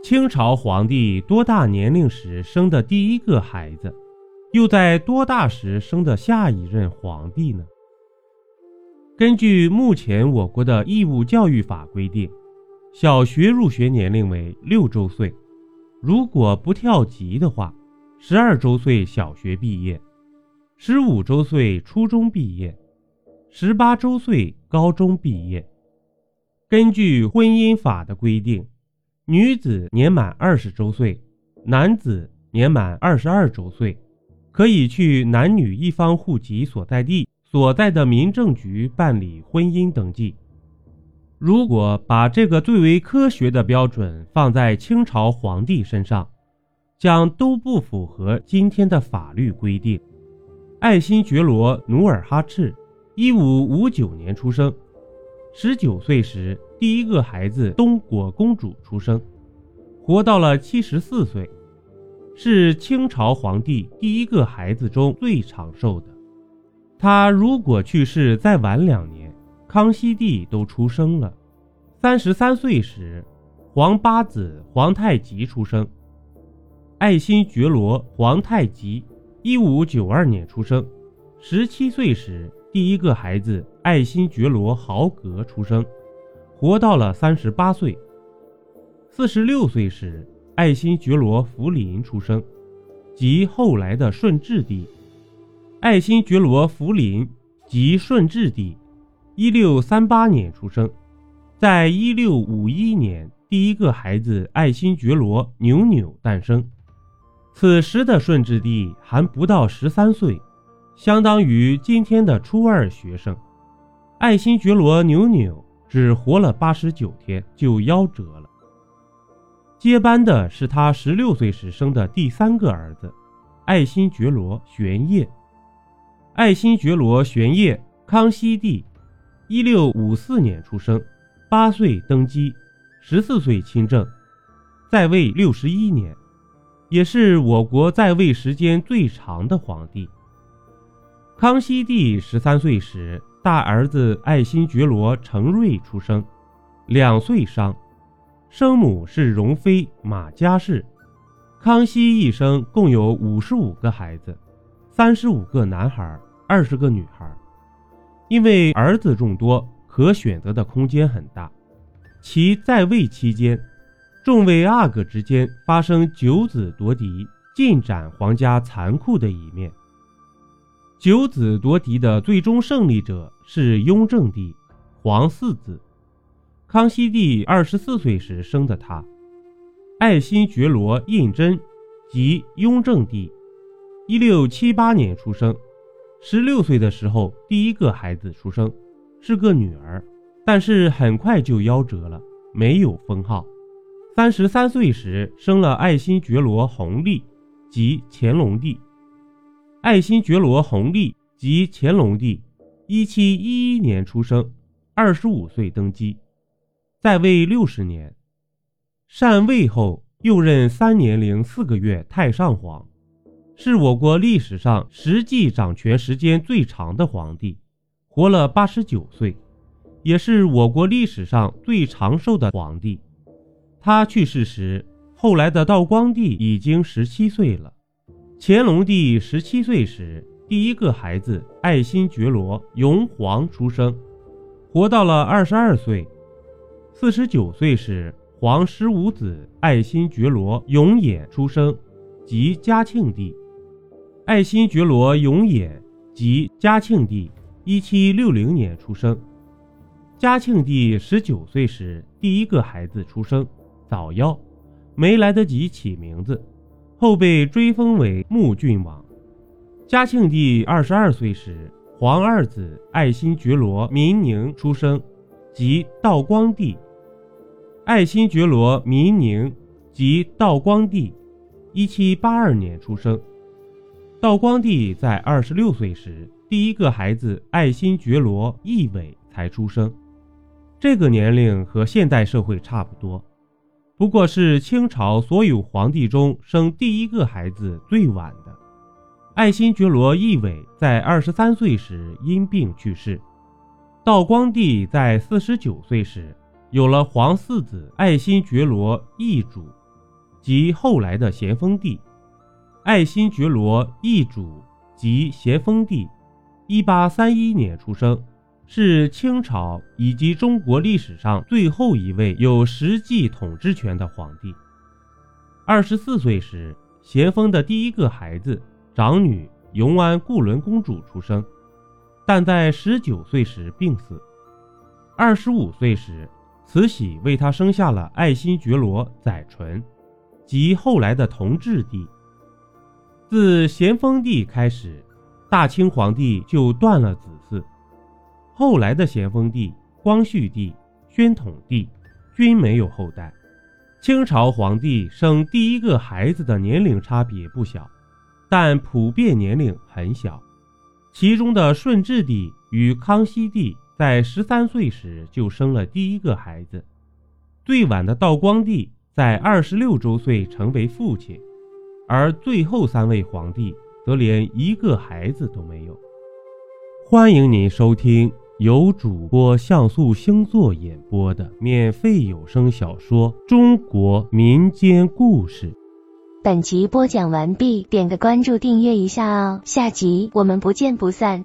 清朝皇帝多大年龄时生的第一个孩子，又在多大时生的下一任皇帝呢？根据目前我国的义务教育法规定，小学入学年龄为六周岁，如果不跳级的话，十二周岁小学毕业，十五周岁初中毕业，十八周岁高中毕业。根据婚姻法的规定，女子年满二十周岁，男子年满二十二周岁，可以去男女一方户籍所在地。所在的民政局办理婚姻登记。如果把这个最为科学的标准放在清朝皇帝身上，将都不符合今天的法律规定。爱新觉罗·努尔哈赤，一五五九年出生，十九岁时第一个孩子东果公主出生，活到了七十四岁，是清朝皇帝第一个孩子中最长寿的。他如果去世再晚两年，康熙帝都出生了。三十三岁时，皇八子皇太极出生。爱新觉罗·皇太极，一五九二年出生。十七岁时，第一个孩子爱新觉罗·豪格出生，活到了三十八岁。四十六岁时，爱新觉罗·福临出生，即后来的顺治帝。爱新觉罗·福临即顺治帝，一六三八年出生，在一六五一年，第一个孩子爱新觉罗·纽纽诞生。此时的顺治帝还不到十三岁，相当于今天的初二学生。爱新觉罗·纽纽只活了八十九天就夭折了。接班的是他十六岁时生的第三个儿子，爱新觉罗·玄烨。爱新觉罗·玄烨，康熙帝，一六五四年出生，八岁登基，十四岁亲政，在位六十一年，也是我国在位时间最长的皇帝。康熙帝十三岁时，大儿子爱新觉罗·承瑞出生，两岁伤，生母是容妃马佳氏。康熙一生共有五十五个孩子，三十五个男孩。二十个女孩，因为儿子众多，可选择的空间很大。其在位期间，众位阿哥之间发生九子夺嫡，尽展皇家残酷的一面。九子夺嫡的最终胜利者是雍正帝，皇四子。康熙帝二十四岁时生的他，爱新觉罗胤禛，即雍正帝，一六七八年出生。十六岁的时候，第一个孩子出生，是个女儿，但是很快就夭折了，没有封号。三十三岁时生了爱新觉罗弘历，即乾隆帝。爱新觉罗弘历即乾隆帝，一七一一年出生，二十五岁登基，在位六十年。禅位后，又任三年零四个月太上皇。是我国历史上实际掌权时间最长的皇帝，活了八十九岁，也是我国历史上最长寿的皇帝。他去世时，后来的道光帝已经十七岁了。乾隆帝十七岁时，第一个孩子爱新觉罗永璜出生，活到了二十二岁。四十九岁时，皇十五子爱新觉罗永琰出生，即嘉庆帝。爱新觉罗永琰即嘉庆帝，一七六零年出生。嘉庆帝十九岁时，第一个孩子出生，早夭，没来得及起名字，后被追封为穆郡王。嘉庆帝二十二岁时，皇二子爱新觉罗民宁出生，即道光帝。爱新觉罗民宁即道光帝，一七八二年出生。道光帝在二十六岁时，第一个孩子爱新觉罗奕伟才出生，这个年龄和现代社会差不多，不过是清朝所有皇帝中生第一个孩子最晚的。爱新觉罗奕伟在二十三岁时因病去世。道光帝在四十九岁时有了皇四子爱新觉罗奕主，即后来的咸丰帝。爱新觉罗奕主即咸丰帝，一八三一年出生，是清朝以及中国历史上最后一位有实际统治权的皇帝。二十四岁时，咸丰的第一个孩子长女永安固伦公主出生，但在十九岁时病死。二十五岁时，慈禧为他生下了爱新觉罗载淳，即后来的同治帝。自咸丰帝开始，大清皇帝就断了子。后来的咸丰帝、光绪帝、宣统帝均没有后代。清朝皇帝生第一个孩子的年龄差别不小，但普遍年龄很小。其中的顺治帝与康熙帝在十三岁时就生了第一个孩子，最晚的道光帝在二十六周岁成为父亲，而最后三位皇帝则连一个孩子都没有。欢迎您收听。由主播像素星座演播的免费有声小说《中国民间故事》。本集播讲完毕，点个关注，订阅一下哦，下集我们不见不散。